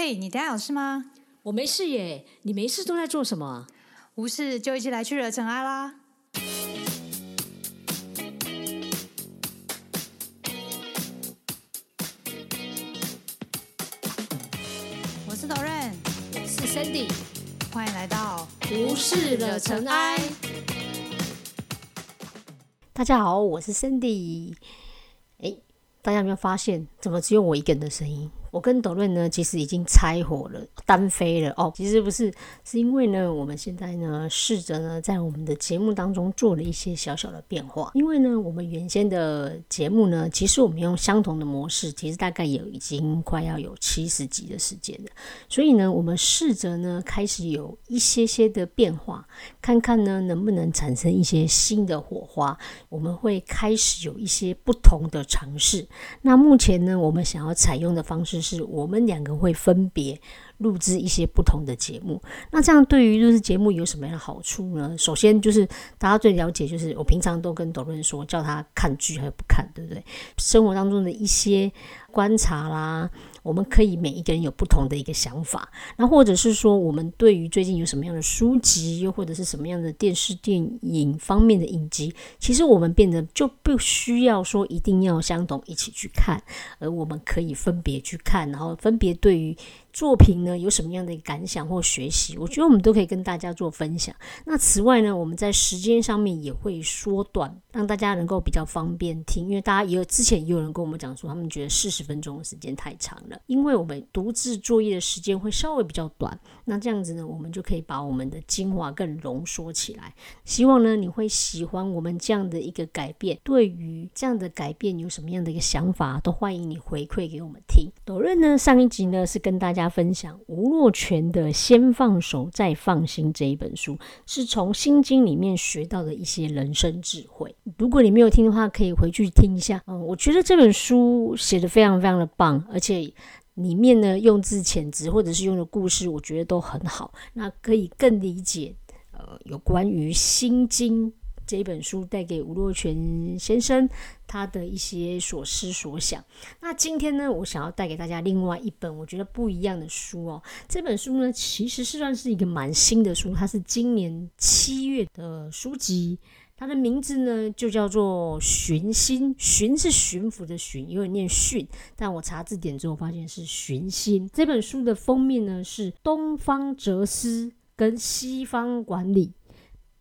嘿，你等下有事吗？我没事耶，你没事都在做什么？无事就一起来去惹尘埃啦！我是 Doren，我是 Sandy，欢迎来到无事惹尘埃。大家好，我是 Sandy。哎，大家有没有发现，怎么只有我一个人的声音？我跟斗论呢，其实已经拆伙了，单飞了哦。其实不是，是因为呢，我们现在呢，试着呢，在我们的节目当中做了一些小小的变化。因为呢，我们原先的节目呢，其实我们用相同的模式，其实大概有已经快要有七十集的时间了。所以呢，我们试着呢，开始有一些些的变化，看看呢，能不能产生一些新的火花。我们会开始有一些不同的尝试。那目前呢，我们想要采用的方式。就是我们两个会分别录制一些不同的节目，那这样对于录制节目有什么样的好处呢？首先就是大家最了解，就是我平常都跟董润说，叫他看剧还是不看，对不对？生活当中的一些观察啦。我们可以每一个人有不同的一个想法，那或者是说，我们对于最近有什么样的书籍，又或者是什么样的电视电影方面的影集，其实我们变得就不需要说一定要相同一起去看，而我们可以分别去看，然后分别对于。作品呢有什么样的感想或学习？我觉得我们都可以跟大家做分享。那此外呢，我们在时间上面也会缩短，让大家能够比较方便听。因为大家也有之前也有人跟我们讲说，他们觉得四十分钟的时间太长了。因为我们独自作业的时间会稍微比较短，那这样子呢，我们就可以把我们的精华更浓缩起来。希望呢你会喜欢我们这样的一个改变。对于这样的改变有什么样的一个想法，都欢迎你回馈给我们听。斗润呢上一集呢是跟大家。分享吴若权的《先放手再放心》这一本书，是从《心经》里面学到的一些人生智慧。如果你没有听的话，可以回去听一下。嗯，我觉得这本书写的非常非常的棒，而且里面呢用字遣词或者是用的故事，我觉得都很好。那可以更理解呃有关于《心经》。这一本书带给吴若权先生他的一些所思所想。那今天呢，我想要带给大家另外一本我觉得不一样的书哦。这本书呢，其实是算是一个蛮新的书，它是今年七月的书籍。它的名字呢，就叫做《寻心》。寻是巡抚的寻，因为念训，但我查字典之后发现是寻心。这本书的封面呢，是东方哲思跟西方管理。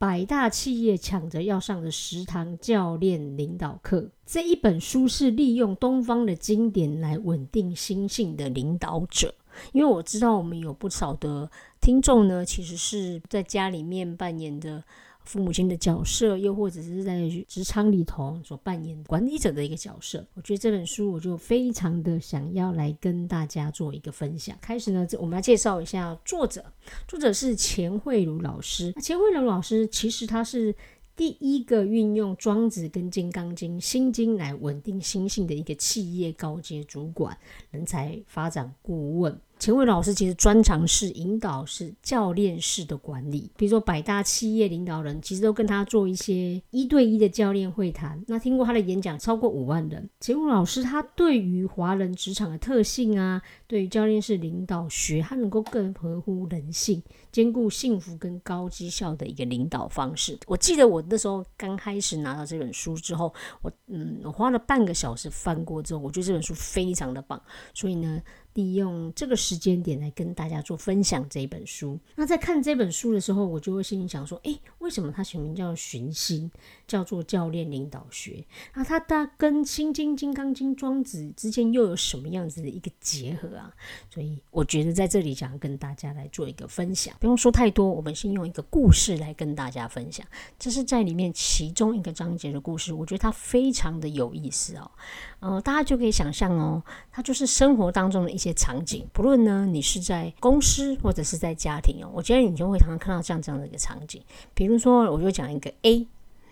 百大企业抢着要上的食堂教练领导课，这一本书是利用东方的经典来稳定心性的领导者。因为我知道我们有不少的听众呢，其实是在家里面扮演的。父母亲的角色，又或者是在职场里头所扮演管理者的一个角色，我觉得这本书我就非常的想要来跟大家做一个分享。开始呢，我们来介绍一下作者，作者是钱慧茹老师。钱慧茹老师其实他是第一个运用庄子跟金刚经、心经来稳定心性的一个企业高阶主管、人才发展顾问。钱伟老师其实专长是引导式、教练式的管理，比如说百大企业领导人，其实都跟他做一些一对一的教练会谈。那听过他的演讲超过五万人。钱伟老师他对于华人职场的特性啊，对于教练式领导学，他能够更合乎人性，兼顾幸福跟高绩效的一个领导方式。我记得我那时候刚开始拿到这本书之后，我嗯，我花了半个小时翻过之后，我觉得这本书非常的棒，所以呢。利用这个时间点来跟大家做分享这一本书。那在看这本书的时候，我就会心里想说：，诶，为什么它取名叫“寻心”，叫做教练领导学？那它它跟《心经》《金刚经》《庄子》之间又有什么样子的一个结合啊？所以我觉得在这里想要跟大家来做一个分享。不用说太多，我们先用一个故事来跟大家分享。这是在里面其中一个章节的故事，我觉得它非常的有意思哦。呃，大家就可以想象哦，它就是生活当中的一些场景，不论呢你是在公司或者是在家庭哦，我觉得你就会常常看到这样这样的一个场景。比如说，我就讲一个 A，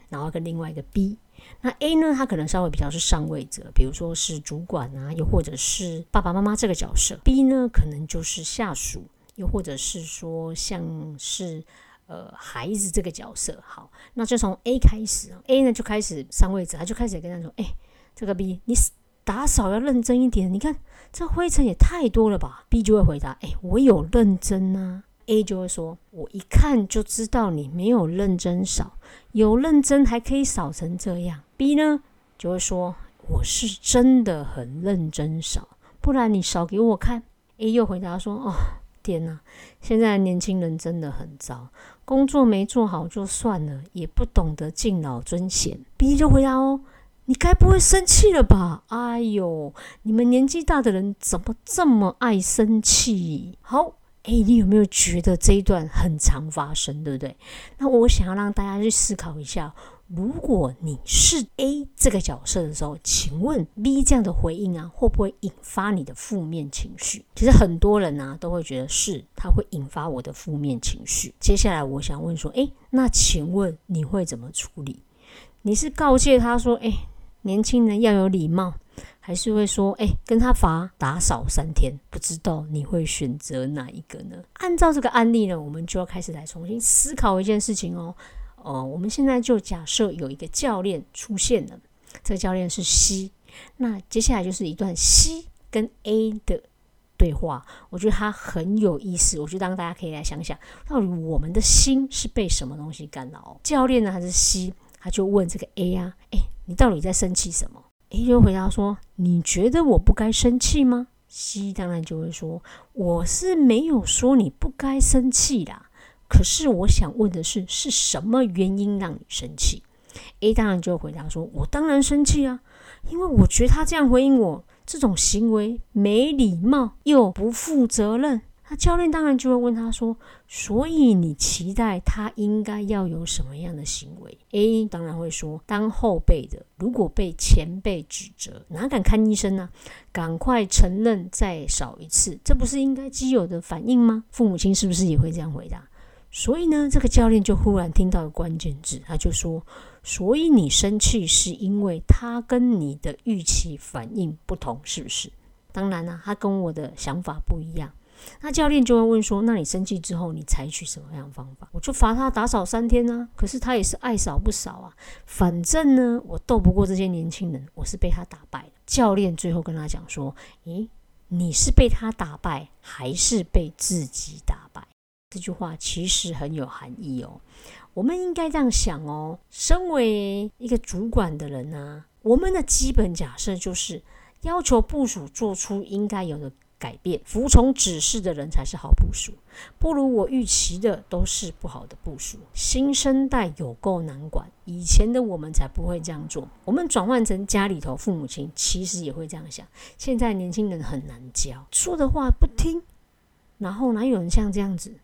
然后跟另外一个 B。那 A 呢，他可能稍微比较是上位者，比如说是主管啊，又或者是爸爸妈妈这个角色。B 呢，可能就是下属，又或者是说像是呃孩子这个角色。好，那就从 A 开始啊，A 呢就开始上位者，他就开始跟他说，哎。这个 B，你打扫要认真一点。你看这灰尘也太多了吧？B 就会回答：哎，我有认真啊。A 就会说：我一看就知道你没有认真扫，有认真还可以扫成这样。B 呢就会说：我是真的很认真扫，不然你扫给我看。A 又回答说：哦。天呐，现在年轻人真的很糟，工作没做好就算了，也不懂得敬老尊贤。B 就回答哦，你该不会生气了吧？哎呦，你们年纪大的人怎么这么爱生气？好，哎，你有没有觉得这一段很常发生，对不对？那我想要让大家去思考一下。如果你是 A 这个角色的时候，请问 B 这样的回应啊，会不会引发你的负面情绪？其实很多人呢都会觉得是，它会引发我的负面情绪。接下来我想问说，诶，那请问你会怎么处理？你是告诫他说，诶，年轻人要有礼貌，还是会说，诶，跟他罚打扫三天？不知道你会选择哪一个呢？按照这个案例呢，我们就要开始来重新思考一件事情哦。哦，我们现在就假设有一个教练出现了，这个教练是 C，那接下来就是一段 C 跟 A 的对话，我觉得它很有意思，我觉得大家可以来想想，到底我们的心是被什么东西干扰？教练呢还是 C？他就问这个 A 啊，诶，你到底在生气什么？A 就回答说，你觉得我不该生气吗？C 当然就会说，我是没有说你不该生气啦。可是我想问的是，是什么原因让你生气？A 当然就回答说：“我当然生气啊，因为我觉得他这样回应我，这种行为没礼貌又不负责任。”那教练当然就会问他说：“所以你期待他应该要有什么样的行为？”A 当然会说：“当后辈的，如果被前辈指责，哪敢看医生呢？赶快承认，再少一次，这不是应该基友的反应吗？”父母亲是不是也会这样回答？所以呢，这个教练就忽然听到了关键字，他就说：“所以你生气是因为他跟你的预期反应不同，是不是？”当然了，他跟我的想法不一样。那教练就会问说：“那你生气之后，你采取什么样的方法？”我就罚他打扫三天啊。可是他也是爱扫不扫啊。反正呢，我斗不过这些年轻人，我是被他打败教练最后跟他讲说：“咦，你是被他打败，还是被自己打败？”这句话其实很有含义哦。我们应该这样想哦：，身为一个主管的人呢，我们的基本假设就是要求部署做出应该有的改变，服从指示的人才是好部署。不如我预期的都是不好的部署。新生代有够难管，以前的我们才不会这样做。我们转换成家里头父母亲，其实也会这样想。现在年轻人很难教，说的话不听，然后哪有人像这样子？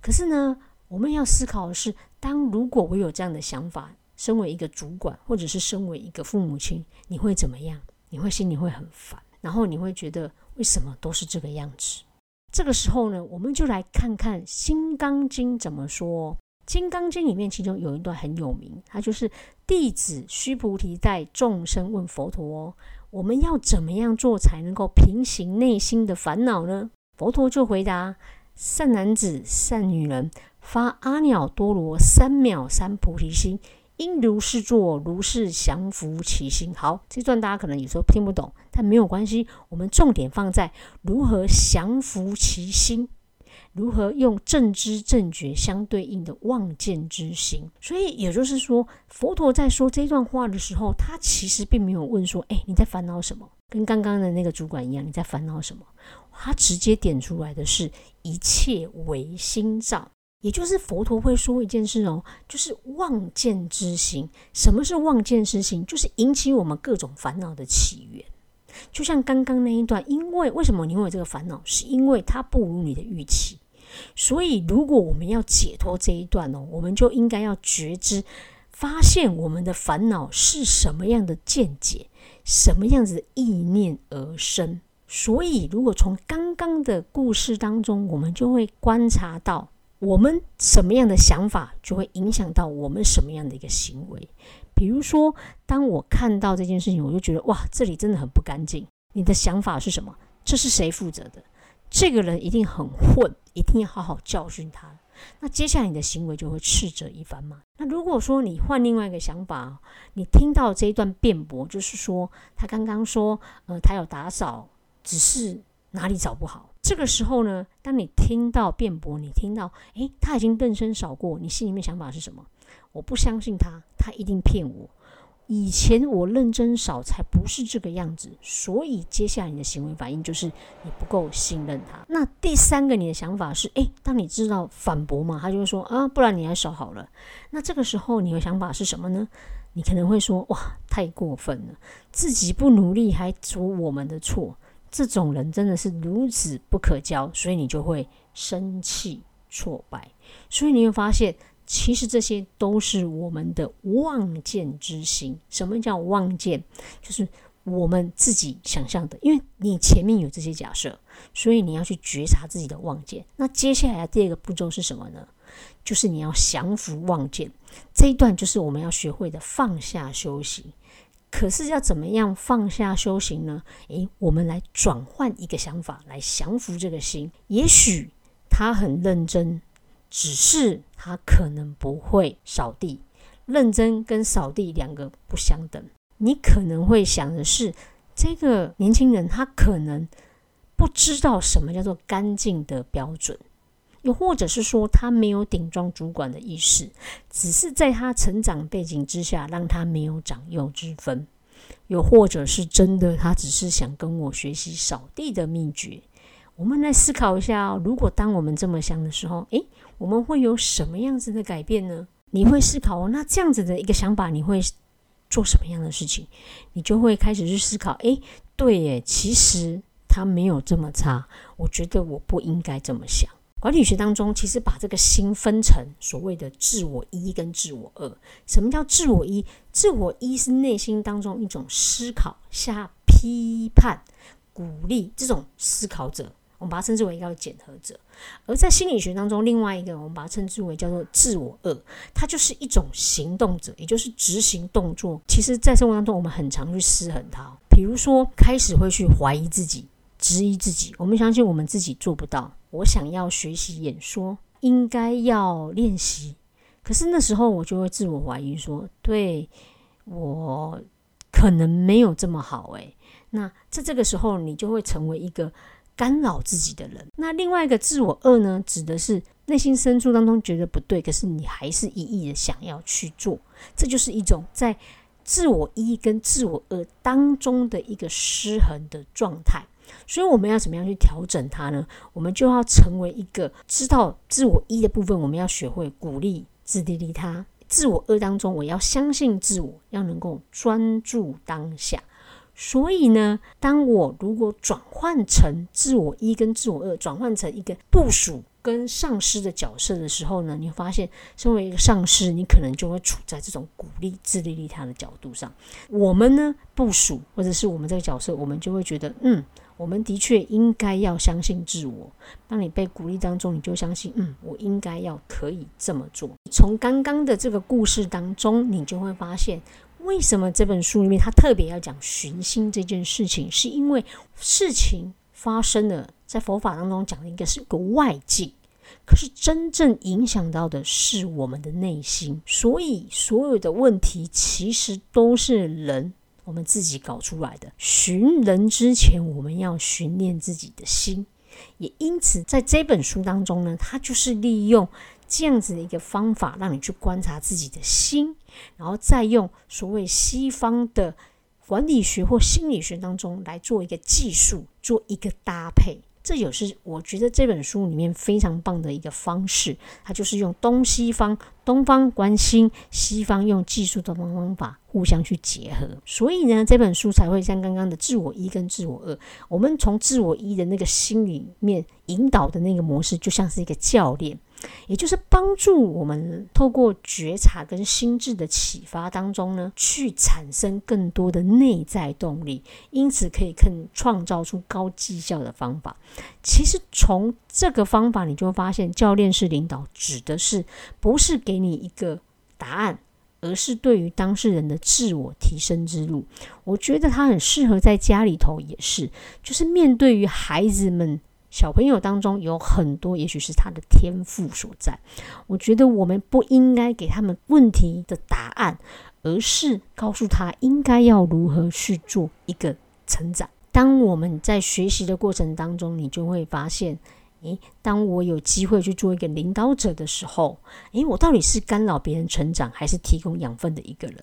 可是呢，我们要思考的是，当如果我有这样的想法，身为一个主管，或者是身为一个父母亲，你会怎么样？你会心里会很烦，然后你会觉得为什么都是这个样子？这个时候呢，我们就来看看《金刚经》怎么说。《金刚经》里面其中有一段很有名，它就是弟子须菩提带众生问佛陀：“我们要怎么样做才能够平行内心的烦恼呢？”佛陀就回答。善男子、善女人，发阿耨多罗三藐三菩提心，应如是作，如是降服其心。好，这段大家可能有时候听不懂，但没有关系，我们重点放在如何降服其心，如何用正知正觉相对应的望见之心。所以也就是说，佛陀在说这段话的时候，他其实并没有问说：“哎，你在烦恼什么？”跟刚刚的那个主管一样，你在烦恼什么？他直接点出来的是一切唯心造，也就是佛陀会说一件事哦，就是妄见之心。什么是妄见之心？就是引起我们各种烦恼的起源。就像刚刚那一段，因为为什么你会有这个烦恼？是因为它不如你的预期。所以，如果我们要解脱这一段哦，我们就应该要觉知，发现我们的烦恼是什么样的见解。什么样子的意念而生？所以，如果从刚刚的故事当中，我们就会观察到，我们什么样的想法就会影响到我们什么样的一个行为。比如说，当我看到这件事情，我就觉得哇，这里真的很不干净。你的想法是什么？这是谁负责的？这个人一定很混，一定要好好教训他。那接下来你的行为就会斥责一番嘛。那如果说你换另外一个想法，你听到这一段辩驳，就是说他刚刚说，呃，他有打扫，只是哪里找不好。这个时候呢，当你听到辩驳，你听到，诶，他已经认真扫过，你心里面想法是什么？我不相信他，他一定骗我。以前我认真扫才不是这个样子，所以接下来你的行为反应就是你不够信任他。那第三个你的想法是，诶，当你知道反驳嘛，他就会说啊，不然你还扫好了。那这个时候你的想法是什么呢？你可能会说，哇，太过分了，自己不努力还说我们的错，这种人真的是如此不可交，所以你就会生气挫败。所以你会发现。其实这些都是我们的妄见之心。什么叫妄见？就是我们自己想象的。因为你前面有这些假设，所以你要去觉察自己的妄见。那接下来的第二个步骤是什么呢？就是你要降服妄见。这一段就是我们要学会的放下修行。可是要怎么样放下修行呢？诶，我们来转换一个想法，来降服这个心。也许他很认真。只是他可能不会扫地，认真跟扫地两个不相等。你可能会想的是，这个年轻人他可能不知道什么叫做干净的标准，又或者是说他没有顶撞主管的意识，只是在他成长背景之下让他没有长幼之分，又或者是真的他只是想跟我学习扫地的秘诀。我们来思考一下哦，如果当我们这么想的时候，诶，我们会有什么样子的改变呢？你会思考哦，那这样子的一个想法，你会做什么样的事情？你就会开始去思考，诶，对耶，其实他没有这么差。我觉得我不应该这么想。管理学当中，其实把这个心分成所谓的自我一跟自我二。什么叫自我一？自我一是内心当中一种思考下批判、鼓励这种思考者。我们把它称之为一个检核者，而在心理学当中，另外一个我们把它称之为叫做自我二，它就是一种行动者，也就是执行动作。其实，在生活当中，我们很常去失衡它，比如说开始会去怀疑自己、质疑自己。我们相信我们自己做不到。我想要学习演说，应该要练习，可是那时候我就会自我怀疑，说对我可能没有这么好。诶，那在这个时候，你就会成为一个。干扰自己的人，那另外一个自我恶呢，指的是内心深处当中觉得不对，可是你还是一意的想要去做，这就是一种在自我一跟自我二当中的一个失衡的状态。所以我们要怎么样去调整它呢？我们就要成为一个知道自我一的部分，我们要学会鼓励、自利利他。自我二当中，我要相信自我，要能够专注当下。所以呢，当我如果转换成自我一跟自我二，转换成一个部署跟上司的角色的时候呢，你会发现，身为一个上司，你可能就会处在这种鼓励、自利利他的角度上。我们呢，部署或者是我们这个角色，我们就会觉得，嗯，我们的确应该要相信自我。当你被鼓励当中，你就相信，嗯，我应该要可以这么做。从刚刚的这个故事当中，你就会发现。为什么这本书里面他特别要讲寻心这件事情？是因为事情发生了，在佛法当中讲的应该是一个外境，可是真正影响到的是我们的内心。所以所有的问题其实都是人我们自己搞出来的。寻人之前，我们要训练自己的心。也因此，在这本书当中呢，它就是利用。这样子的一个方法，让你去观察自己的心，然后再用所谓西方的管理学或心理学当中来做一个技术，做一个搭配。这也是我觉得这本书里面非常棒的一个方式。它就是用东西方，东方关心，西方用技术的方法互相去结合。所以呢，这本书才会像刚刚的自我一跟自我二，我们从自我一的那个心里面引导的那个模式，就像是一个教练。也就是帮助我们透过觉察跟心智的启发当中呢，去产生更多的内在动力，因此可以更创造出高绩效的方法。其实从这个方法，你就会发现，教练式领导指的是不是给你一个答案，而是对于当事人的自我提升之路。我觉得它很适合在家里头，也是，就是面对于孩子们。小朋友当中有很多，也许是他的天赋所在。我觉得我们不应该给他们问题的答案，而是告诉他应该要如何去做一个成长。当我们在学习的过程当中，你就会发现，诶，当我有机会去做一个领导者的时候，诶，我到底是干扰别人成长，还是提供养分的一个人？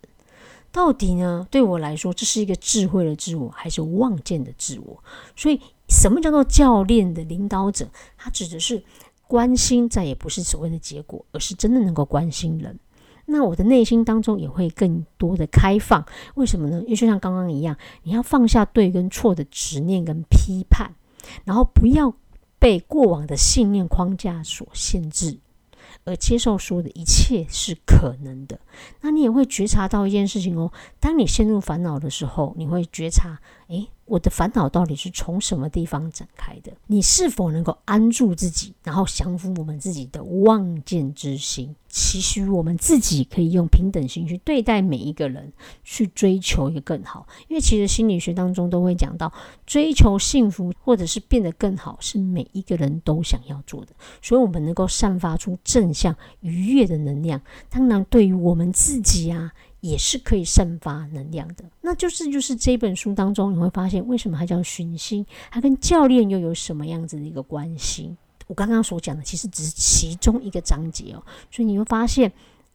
到底呢？对我来说，这是一个智慧的自我，还是望见的自我？所以，什么叫做教练的领导者？他指的是关心，再也不是所谓的结果，而是真的能够关心人。那我的内心当中也会更多的开放。为什么呢？因为就像刚刚一样，你要放下对跟错的执念跟批判，然后不要被过往的信念框架所限制。而接受所有的一切是可能的，那你也会觉察到一件事情哦。当你陷入烦恼的时候，你会觉察，诶，我的烦恼到底是从什么地方展开的？你是否能够安住自己，然后降服我们自己的望见之心？其实我们自己可以用平等心去对待每一个人，去追求一个更好。因为其实心理学当中都会讲到，追求幸福或者是变得更好，是每一个人都想要做的。所以，我们能够散发出正向愉悦的能量，当然对于我们自己啊。也是可以散发能量的，那就是就是这本书当中你会发现，为什么它叫寻星，它跟教练又有什么样子的一个关系？我刚刚所讲的其实只是其中一个章节哦，所以你会发现，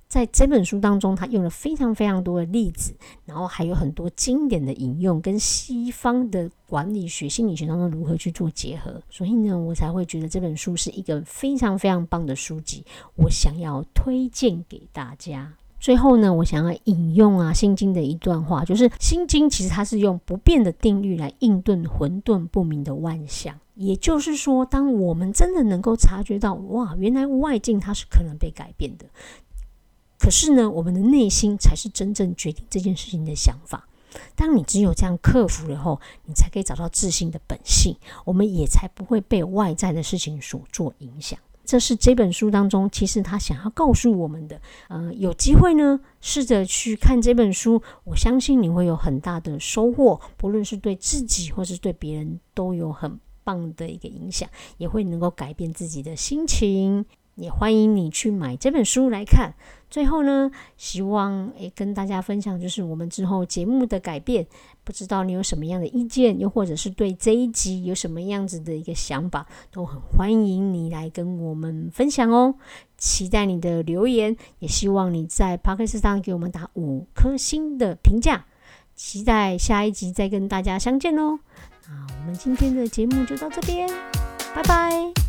在这本书当中，它用了非常非常多的例子，然后还有很多经典的引用，跟西方的管理学、心理学当中如何去做结合，所以呢，我才会觉得这本书是一个非常非常棒的书籍，我想要推荐给大家。最后呢，我想要引用啊《心经》的一段话，就是《心经》其实它是用不变的定律来应对混沌不明的万象。也就是说，当我们真的能够察觉到，哇，原来外境它是可能被改变的，可是呢，我们的内心才是真正决定这件事情的想法。当你只有这样克服了后，你才可以找到自信的本性，我们也才不会被外在的事情所做影响。这是这本书当中，其实他想要告诉我们的。呃，有机会呢，试着去看这本书，我相信你会有很大的收获，不论是对自己或是对别人，都有很棒的一个影响，也会能够改变自己的心情。也欢迎你去买这本书来看。最后呢，希望诶跟大家分享，就是我们之后节目的改变。不知道你有什么样的意见，又或者是对这一集有什么样子的一个想法，都很欢迎你来跟我们分享哦。期待你的留言，也希望你在 p o d c a s 上给我们打五颗星的评价。期待下一集再跟大家相见喽。那我们今天的节目就到这边，拜拜。